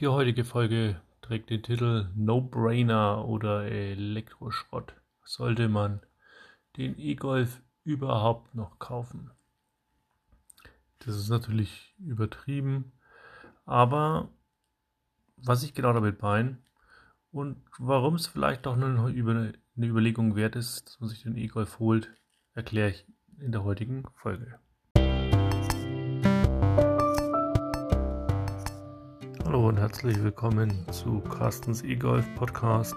Die heutige Folge trägt den Titel No-Brainer oder Elektroschrott. Sollte man den E-Golf überhaupt noch kaufen? Das ist natürlich übertrieben, aber was ich genau damit meine und warum es vielleicht doch eine, eine Überlegung wert ist, dass man sich den E-Golf holt, erkläre ich in der heutigen Folge. Und herzlich willkommen zu Carstens E-Golf Podcast.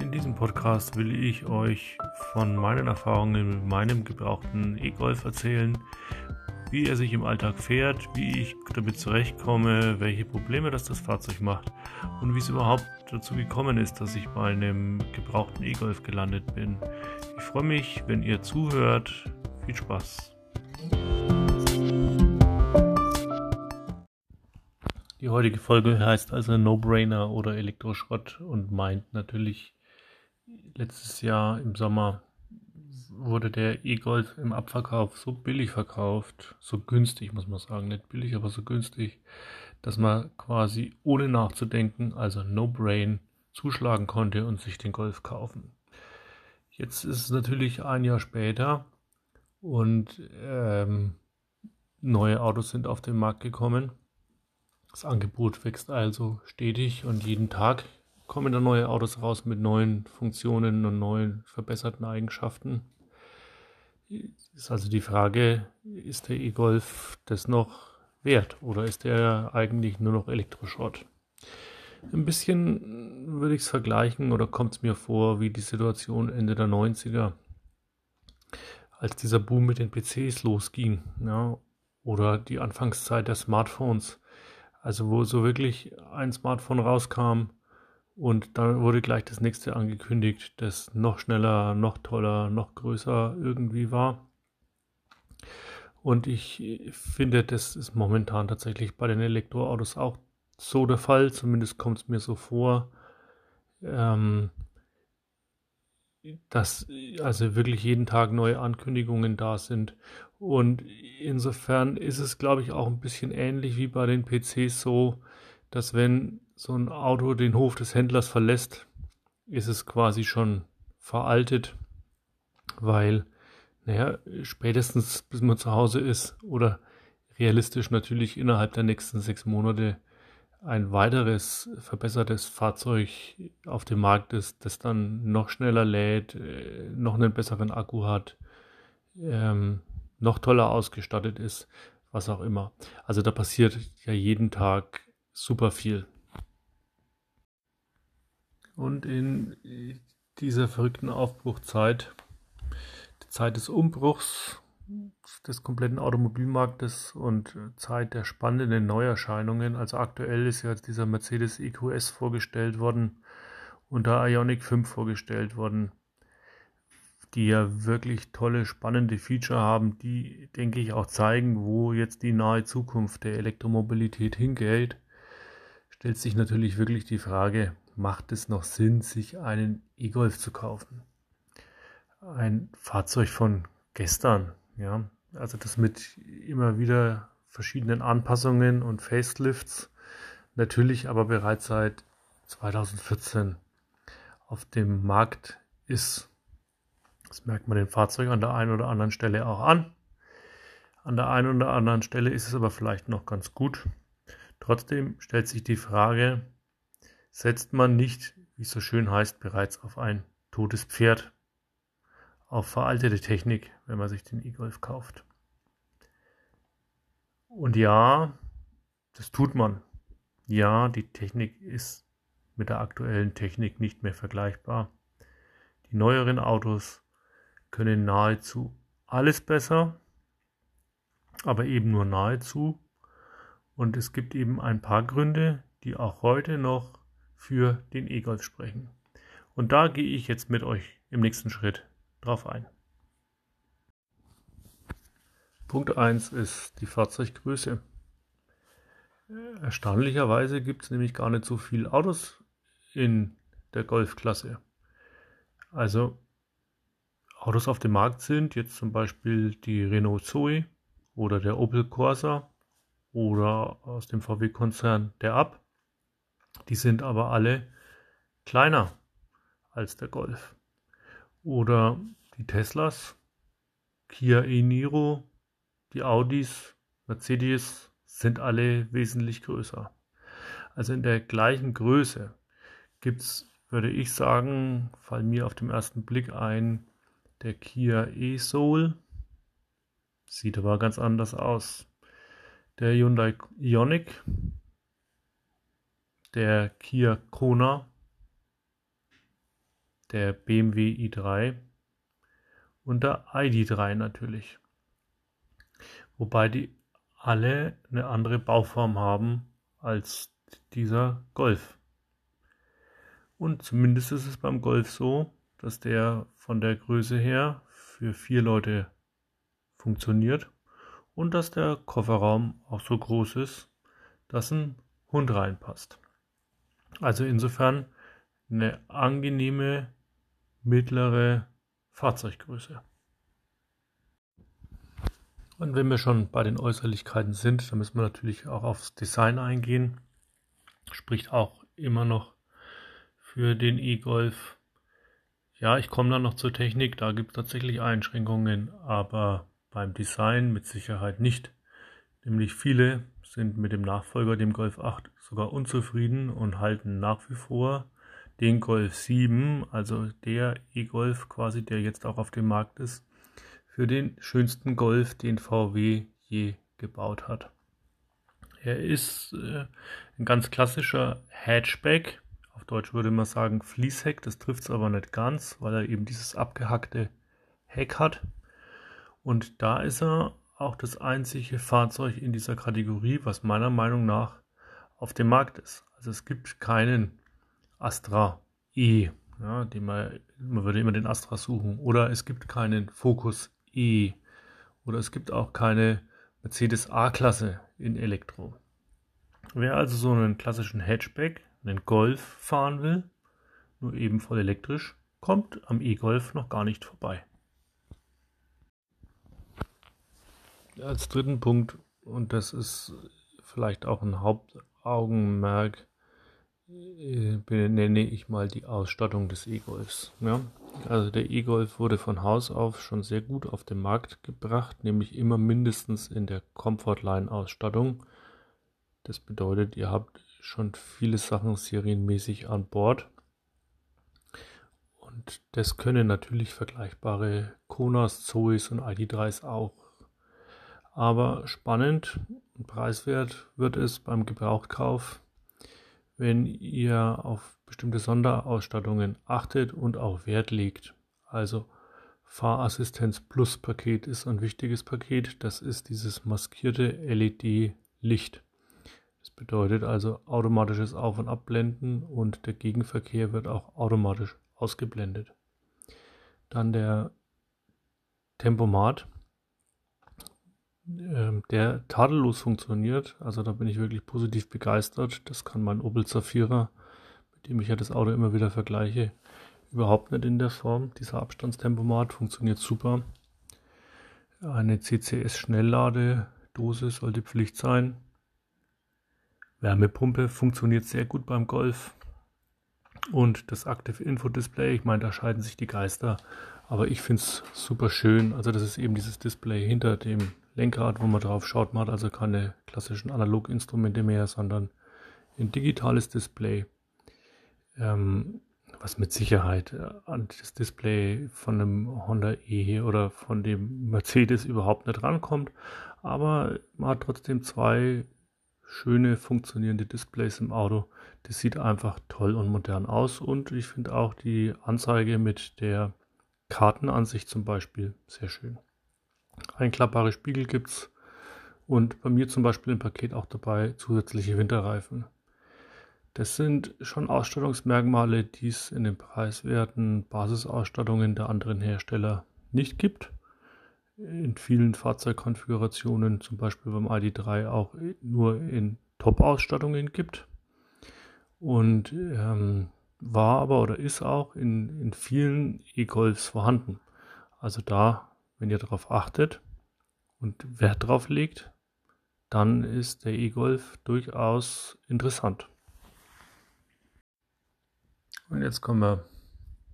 In diesem Podcast will ich euch von meinen Erfahrungen mit meinem gebrauchten E-Golf erzählen, wie er sich im Alltag fährt, wie ich damit zurechtkomme, welche Probleme das das Fahrzeug macht und wie es überhaupt dazu gekommen ist, dass ich bei einem gebrauchten E-Golf gelandet bin. Ich freue mich, wenn ihr zuhört. Viel Spaß! Die heutige Folge heißt also No-Brainer oder Elektroschrott und meint natürlich, letztes Jahr im Sommer wurde der E-Golf im Abverkauf so billig verkauft, so günstig muss man sagen, nicht billig, aber so günstig, dass man quasi ohne nachzudenken, also No-Brain, zuschlagen konnte und sich den Golf kaufen. Jetzt ist es natürlich ein Jahr später und ähm, neue Autos sind auf den Markt gekommen das Angebot wächst also stetig und jeden Tag kommen da neue Autos raus mit neuen Funktionen und neuen verbesserten Eigenschaften. Ist also die Frage, ist der E-Golf das noch wert oder ist der eigentlich nur noch Elektroschrott? Ein bisschen würde ich es vergleichen oder kommt es mir vor wie die Situation Ende der 90er, als dieser Boom mit den PCs losging ja, oder die Anfangszeit der Smartphones also wo so wirklich ein Smartphone rauskam und dann wurde gleich das nächste angekündigt, das noch schneller, noch toller, noch größer irgendwie war. Und ich finde, das ist momentan tatsächlich bei den Elektroautos auch so der Fall. Zumindest kommt es mir so vor. Ähm, dass also wirklich jeden Tag neue Ankündigungen da sind. Und insofern ist es, glaube ich, auch ein bisschen ähnlich wie bei den PCs so, dass wenn so ein Auto den Hof des Händlers verlässt, ist es quasi schon veraltet, weil, naja, spätestens bis man zu Hause ist oder realistisch natürlich innerhalb der nächsten sechs Monate ein weiteres verbessertes Fahrzeug auf dem Markt ist, das dann noch schneller lädt, äh, noch einen besseren Akku hat, ähm, noch toller ausgestattet ist, was auch immer. Also da passiert ja jeden Tag super viel. Und in dieser verrückten Aufbruchzeit, die Zeit des Umbruchs, des kompletten Automobilmarktes und Zeit der spannenden Neuerscheinungen. Also aktuell ist ja dieser Mercedes EQS vorgestellt worden und der Ionic 5 vorgestellt worden, die ja wirklich tolle, spannende Feature haben, die, denke ich, auch zeigen, wo jetzt die nahe Zukunft der Elektromobilität hingeht. Stellt sich natürlich wirklich die Frage, macht es noch Sinn, sich einen E-Golf zu kaufen? Ein Fahrzeug von gestern, ja, also das mit immer wieder verschiedenen Anpassungen und Facelifts, natürlich aber bereits seit 2014 auf dem Markt ist. Das merkt man dem Fahrzeug an der einen oder anderen Stelle auch an. An der einen oder anderen Stelle ist es aber vielleicht noch ganz gut. Trotzdem stellt sich die Frage, setzt man nicht, wie es so schön heißt, bereits auf ein totes Pferd? auf veraltete Technik, wenn man sich den E-Golf kauft. Und ja, das tut man. Ja, die Technik ist mit der aktuellen Technik nicht mehr vergleichbar. Die neueren Autos können nahezu alles besser, aber eben nur nahezu. Und es gibt eben ein paar Gründe, die auch heute noch für den E-Golf sprechen. Und da gehe ich jetzt mit euch im nächsten Schritt drauf ein. Punkt 1 ist die Fahrzeuggröße. Erstaunlicherweise gibt es nämlich gar nicht so viele Autos in der Golfklasse. Also Autos auf dem Markt sind jetzt zum Beispiel die Renault Zoe oder der Opel Corsa oder aus dem VW-Konzern der Up. Die sind aber alle kleiner als der Golf. Oder die Teslas, Kia e-Niro, die Audis, Mercedes sind alle wesentlich größer. Also in der gleichen Größe gibt es, würde ich sagen, fallen mir auf den ersten Blick ein, der Kia e-Soul. Sieht aber ganz anders aus. Der Hyundai Ioniq, der Kia Kona, der BMW i3 und der ID3 natürlich. Wobei die alle eine andere Bauform haben als dieser Golf. Und zumindest ist es beim Golf so, dass der von der Größe her für vier Leute funktioniert und dass der Kofferraum auch so groß ist, dass ein Hund reinpasst. Also insofern eine angenehme mittlere Fahrzeuggröße. Und wenn wir schon bei den Äußerlichkeiten sind, dann müssen wir natürlich auch aufs Design eingehen. Spricht auch immer noch für den E-Golf. Ja, ich komme dann noch zur Technik, da gibt es tatsächlich Einschränkungen, aber beim Design mit Sicherheit nicht. Nämlich viele sind mit dem Nachfolger, dem Golf 8, sogar unzufrieden und halten nach wie vor den Golf 7, also der E-Golf quasi, der jetzt auch auf dem Markt ist, für den schönsten Golf, den VW je gebaut hat. Er ist äh, ein ganz klassischer Hatchback. Auf Deutsch würde man sagen Fließheck. Das trifft es aber nicht ganz, weil er eben dieses abgehackte Heck hat. Und da ist er auch das einzige Fahrzeug in dieser Kategorie, was meiner Meinung nach auf dem Markt ist. Also es gibt keinen Astra E, ja, den man, man würde immer den Astra suchen. Oder es gibt keinen Focus E. Oder es gibt auch keine Mercedes A-Klasse in Elektro. Wer also so einen klassischen Hatchback, einen Golf fahren will, nur eben voll elektrisch, kommt am E-Golf noch gar nicht vorbei. Als dritten Punkt, und das ist vielleicht auch ein Hauptaugenmerk, äh, benenne ich mal die Ausstattung des E-Golfs. Ja? Also der E-Golf wurde von Haus auf schon sehr gut auf den Markt gebracht, nämlich immer mindestens in der Comfortline-Ausstattung. Das bedeutet, ihr habt schon viele Sachen serienmäßig an Bord. Und das können natürlich vergleichbare Konas, Zoes und ID3s auch. Aber spannend und preiswert wird es beim Gebrauchtkauf wenn ihr auf bestimmte Sonderausstattungen achtet und auch Wert legt. Also Fahrassistenz Plus Paket ist ein wichtiges Paket. Das ist dieses maskierte LED-Licht. Das bedeutet also automatisches Auf- und Abblenden und der Gegenverkehr wird auch automatisch ausgeblendet. Dann der Tempomat ähm, der tadellos funktioniert. Also da bin ich wirklich positiv begeistert. Das kann mein Opel Zafira, mit dem ich ja das Auto immer wieder vergleiche, überhaupt nicht in der Form. Dieser Abstandstempomat funktioniert super. Eine CCS-Schnelldladedose sollte Pflicht sein. Wärmepumpe funktioniert sehr gut beim Golf. Und das Active Info Display, ich meine, da scheiden sich die Geister, aber ich finde es super schön. Also das ist eben dieses Display hinter dem Lenkrad, wo man drauf schaut. Man hat also keine klassischen Analoginstrumente mehr, sondern ein digitales Display, ähm, was mit Sicherheit äh, an das Display von einem Honda E oder von dem Mercedes überhaupt nicht rankommt. Aber man hat trotzdem zwei schöne funktionierende Displays im Auto. Das sieht einfach toll und modern aus und ich finde auch die Anzeige mit der Kartenansicht zum Beispiel sehr schön. Einklappbare Spiegel gibt es und bei mir zum Beispiel im Paket auch dabei zusätzliche Winterreifen. Das sind schon Ausstattungsmerkmale, die es in den preiswerten Basisausstattungen der anderen Hersteller nicht gibt. In vielen Fahrzeugkonfigurationen, zum Beispiel beim ID3, auch nur in Top-Ausstattungen gibt. Und ähm, war aber oder ist auch in, in vielen E-Golfs vorhanden. Also da, wenn ihr darauf achtet, und Wert drauf legt, dann ist der E-Golf durchaus interessant. Und jetzt kommen wir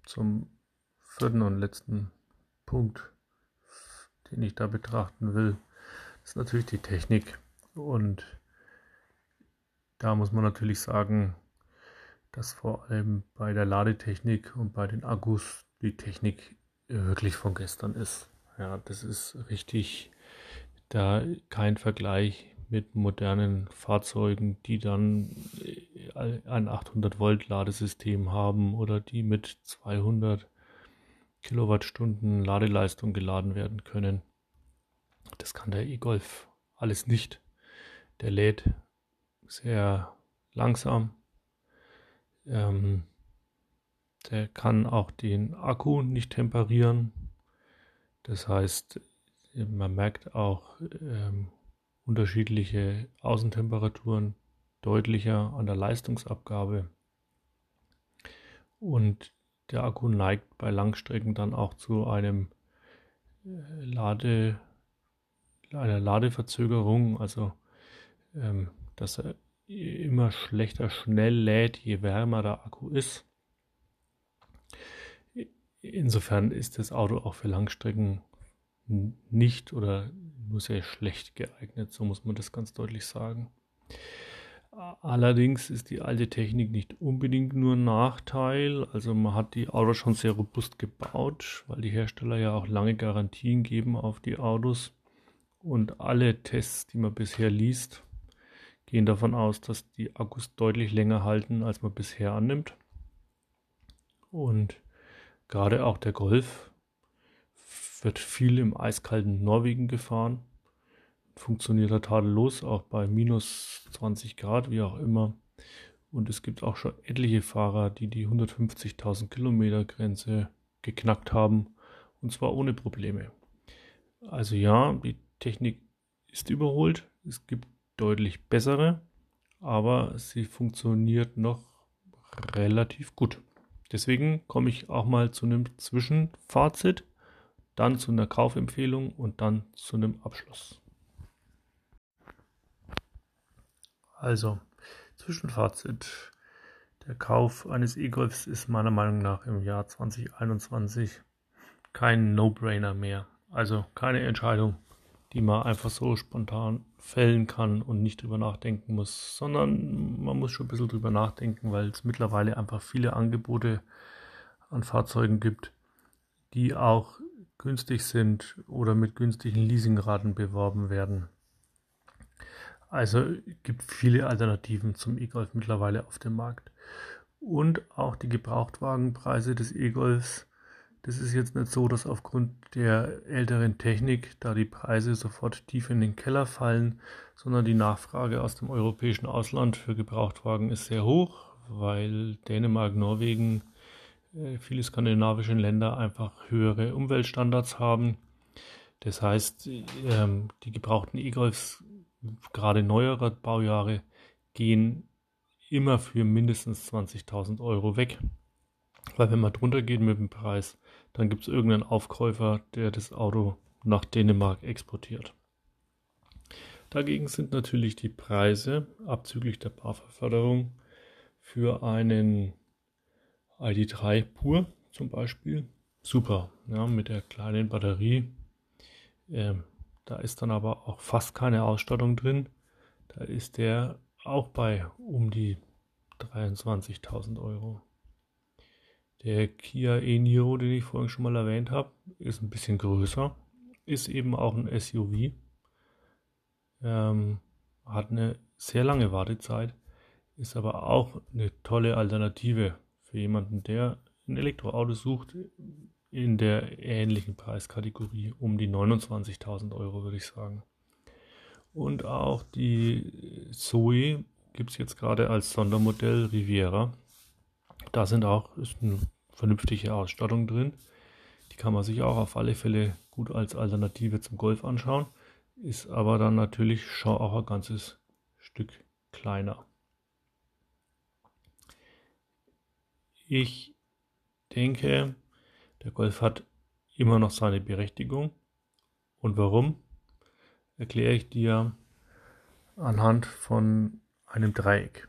zum vierten und letzten Punkt, den ich da betrachten will. Ist natürlich die Technik. Und da muss man natürlich sagen, dass vor allem bei der Ladetechnik und bei den Akkus die Technik wirklich von gestern ist. Ja, das ist richtig, da kein Vergleich mit modernen Fahrzeugen, die dann äh, ein 800 Volt Ladesystem haben oder die mit 200 Kilowattstunden Ladeleistung geladen werden können. Das kann der e-Golf alles nicht. Der lädt sehr langsam. Ähm, der kann auch den Akku nicht temperieren. Das heißt, man merkt auch ähm, unterschiedliche Außentemperaturen deutlicher an der Leistungsabgabe. Und der Akku neigt bei Langstrecken dann auch zu einem äh, Lade, einer Ladeverzögerung, also ähm, dass er immer schlechter schnell lädt, je wärmer der Akku ist. Insofern ist das Auto auch für Langstrecken nicht oder nur sehr schlecht geeignet, so muss man das ganz deutlich sagen. Allerdings ist die alte Technik nicht unbedingt nur ein Nachteil. Also man hat die Autos schon sehr robust gebaut, weil die Hersteller ja auch lange Garantien geben auf die Autos. Und alle Tests, die man bisher liest, gehen davon aus, dass die Akkus deutlich länger halten, als man bisher annimmt. Und gerade auch der Golf wird viel im eiskalten Norwegen gefahren. Funktioniert er tadellos, auch bei minus 20 Grad, wie auch immer. Und es gibt auch schon etliche Fahrer, die die 150.000 Kilometer Grenze geknackt haben. Und zwar ohne Probleme. Also ja, die Technik ist überholt. Es gibt deutlich bessere, aber sie funktioniert noch relativ gut. Deswegen komme ich auch mal zu einem Zwischenfazit dann zu einer Kaufempfehlung und dann zu einem Abschluss. Also, Zwischenfazit. Der Kauf eines E-Golfs ist meiner Meinung nach im Jahr 2021 kein No-Brainer mehr. Also keine Entscheidung, die man einfach so spontan fällen kann und nicht drüber nachdenken muss, sondern man muss schon ein bisschen drüber nachdenken, weil es mittlerweile einfach viele Angebote an Fahrzeugen gibt, die auch günstig sind oder mit günstigen Leasingraten beworben werden. Also gibt viele Alternativen zum E-Golf mittlerweile auf dem Markt. Und auch die Gebrauchtwagenpreise des E-Golfs. Das ist jetzt nicht so, dass aufgrund der älteren Technik da die Preise sofort tief in den Keller fallen, sondern die Nachfrage aus dem europäischen Ausland für Gebrauchtwagen ist sehr hoch, weil Dänemark, Norwegen, äh, viele skandinavische Länder einfach höhere Umweltstandards haben. Das heißt, ähm, die gebrauchten E-Golfs, gerade neuerer Baujahre, gehen immer für mindestens 20.000 Euro weg. Weil wenn man drunter geht mit dem Preis, dann gibt es irgendeinen Aufkäufer, der das Auto nach Dänemark exportiert. Dagegen sind natürlich die Preise abzüglich der BAFA-Förderung für einen ID3 pur zum Beispiel. Super, ja, mit der kleinen Batterie. Ähm, da ist dann aber auch fast keine Ausstattung drin. Da ist der auch bei um die 23.000 Euro. Der Kia e-Niro, den ich vorhin schon mal erwähnt habe, ist ein bisschen größer, ist eben auch ein SUV, ähm, hat eine sehr lange Wartezeit, ist aber auch eine tolle Alternative für jemanden, der ein Elektroauto sucht in der ähnlichen Preiskategorie um die 29.000 Euro, würde ich sagen. Und auch die Zoe gibt es jetzt gerade als Sondermodell Riviera. Da sind auch ist eine vernünftige Ausstattung drin. Die kann man sich auch auf alle Fälle gut als Alternative zum Golf anschauen. Ist aber dann natürlich schon auch ein ganzes Stück kleiner. Ich denke, der Golf hat immer noch seine Berechtigung. Und warum? Erkläre ich dir anhand von einem Dreieck.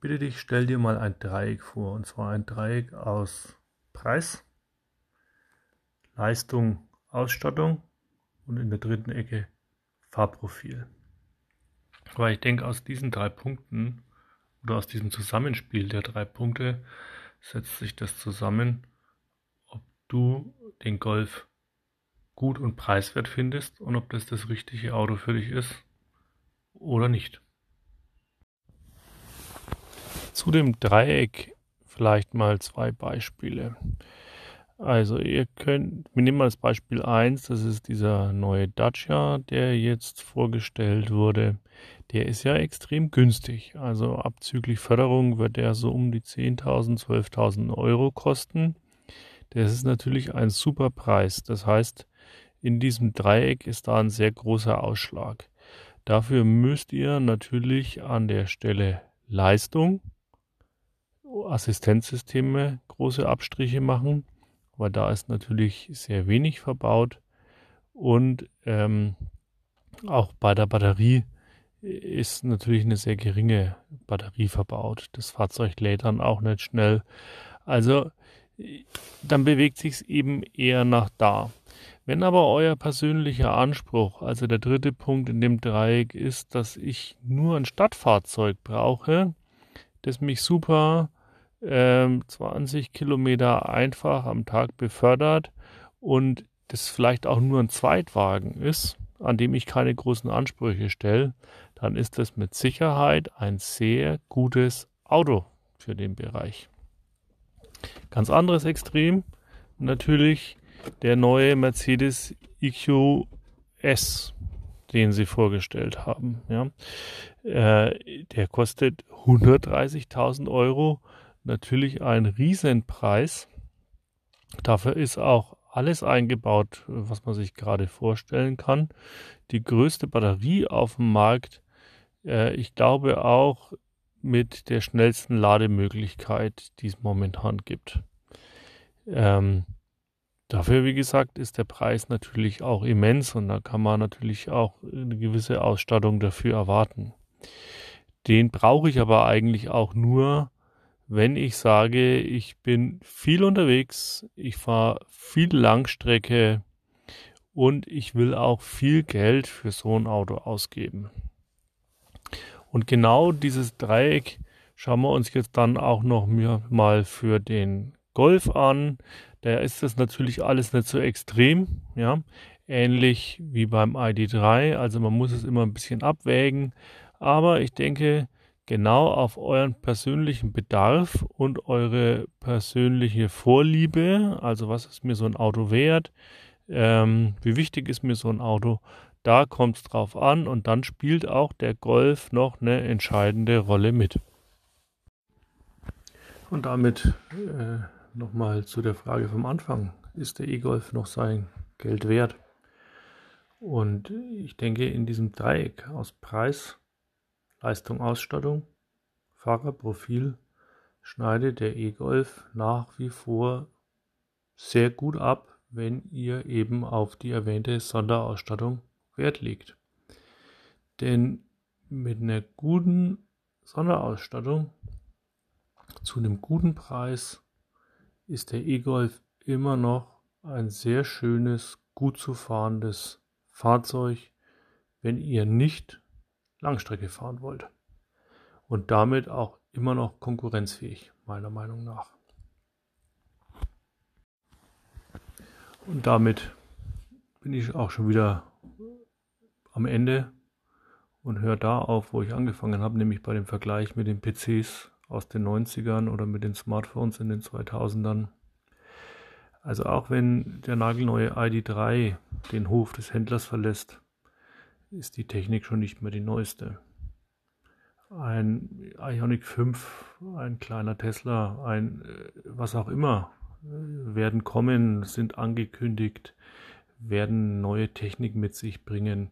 Bitte dich, stell dir mal ein Dreieck vor, und zwar ein Dreieck aus Preis, Leistung, Ausstattung und in der dritten Ecke Fahrprofil. Weil ich denke, aus diesen drei Punkten oder aus diesem Zusammenspiel der drei Punkte setzt sich das zusammen, du den Golf gut und preiswert findest und ob das das richtige Auto für dich ist oder nicht. Zu dem Dreieck vielleicht mal zwei Beispiele. Also ihr könnt, wir nehmen mal das Beispiel 1, das ist dieser neue Dacia, der jetzt vorgestellt wurde. Der ist ja extrem günstig. Also abzüglich Förderung wird der so um die 10.000, 12.000 Euro kosten. Das ist natürlich ein super Preis. Das heißt, in diesem Dreieck ist da ein sehr großer Ausschlag. Dafür müsst ihr natürlich an der Stelle Leistung, Assistenzsysteme große Abstriche machen, weil da ist natürlich sehr wenig verbaut und ähm, auch bei der Batterie ist natürlich eine sehr geringe Batterie verbaut. Das Fahrzeug lädt dann auch nicht schnell. Also dann bewegt sich es eben eher nach da. Wenn aber euer persönlicher Anspruch, also der dritte Punkt in dem Dreieck ist, dass ich nur ein Stadtfahrzeug brauche, das mich super ähm, 20 Kilometer einfach am Tag befördert und das vielleicht auch nur ein Zweitwagen ist, an dem ich keine großen Ansprüche stelle, dann ist das mit Sicherheit ein sehr gutes Auto für den Bereich. Ganz anderes Extrem natürlich der neue Mercedes EQS, den sie vorgestellt haben. Ja. Äh, der kostet 130.000 Euro natürlich ein Riesenpreis. Dafür ist auch alles eingebaut, was man sich gerade vorstellen kann. Die größte Batterie auf dem Markt, äh, ich glaube auch mit der schnellsten Lademöglichkeit, die es momentan gibt. Ähm, dafür, wie gesagt, ist der Preis natürlich auch immens und da kann man natürlich auch eine gewisse Ausstattung dafür erwarten. Den brauche ich aber eigentlich auch nur, wenn ich sage, ich bin viel unterwegs, ich fahre viel Langstrecke und ich will auch viel Geld für so ein Auto ausgeben. Und genau dieses Dreieck schauen wir uns jetzt dann auch noch mal für den Golf an. Da ist das natürlich alles nicht so extrem, ja, ähnlich wie beim ID3. Also man muss es immer ein bisschen abwägen. Aber ich denke, genau auf euren persönlichen Bedarf und eure persönliche Vorliebe, also was ist mir so ein Auto wert, ähm, wie wichtig ist mir so ein Auto, da kommt es drauf an und dann spielt auch der Golf noch eine entscheidende Rolle mit. Und damit äh, nochmal zu der Frage vom Anfang. Ist der E-Golf noch sein Geld wert? Und ich denke, in diesem Dreieck aus Preis, Leistung, Ausstattung, Fahrerprofil schneidet der E-Golf nach wie vor sehr gut ab, wenn ihr eben auf die erwähnte Sonderausstattung Wert legt. Denn mit einer guten Sonderausstattung zu einem guten Preis ist der E-Golf immer noch ein sehr schönes, gut zu fahrendes Fahrzeug, wenn ihr nicht Langstrecke fahren wollt. Und damit auch immer noch konkurrenzfähig, meiner Meinung nach. Und damit bin ich auch schon wieder am Ende und höre da auf, wo ich angefangen habe, nämlich bei dem Vergleich mit den PCs aus den 90ern oder mit den Smartphones in den 2000ern. Also auch wenn der nagelneue ID3 den Hof des Händlers verlässt, ist die Technik schon nicht mehr die neueste. Ein Ionic 5, ein kleiner Tesla, ein äh, was auch immer, äh, werden kommen, sind angekündigt, werden neue Technik mit sich bringen,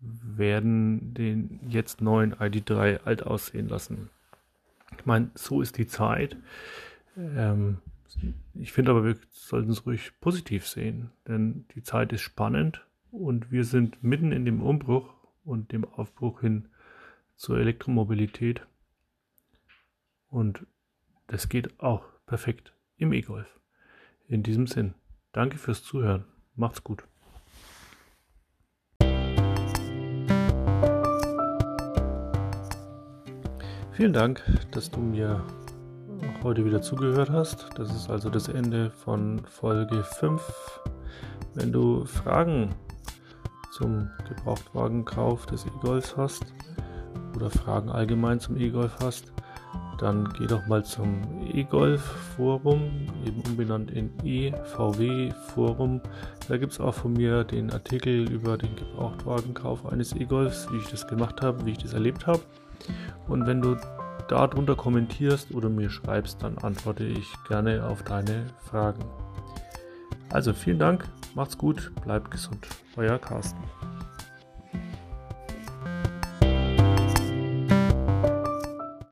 werden den jetzt neuen ID3 alt aussehen lassen. Ich meine, so ist die Zeit. Ähm, ich finde aber, wir sollten es ruhig positiv sehen, denn die Zeit ist spannend und wir sind mitten in dem Umbruch und dem Aufbruch hin zur Elektromobilität. Und das geht auch perfekt im E-Golf. In diesem Sinn, danke fürs Zuhören. Macht's gut. Vielen Dank, dass du mir heute wieder zugehört hast. Das ist also das Ende von Folge 5. Wenn du Fragen zum Gebrauchtwagenkauf des E-Golfs hast oder Fragen allgemein zum E-Golf hast, dann geh doch mal zum E-Golf Forum, eben umbenannt in EVW Forum. Da gibt es auch von mir den Artikel über den Gebrauchtwagenkauf eines E-Golfs, wie ich das gemacht habe, wie ich das erlebt habe. Und wenn du darunter kommentierst oder mir schreibst, dann antworte ich gerne auf deine Fragen. Also vielen Dank, macht's gut, bleibt gesund. Euer Carsten.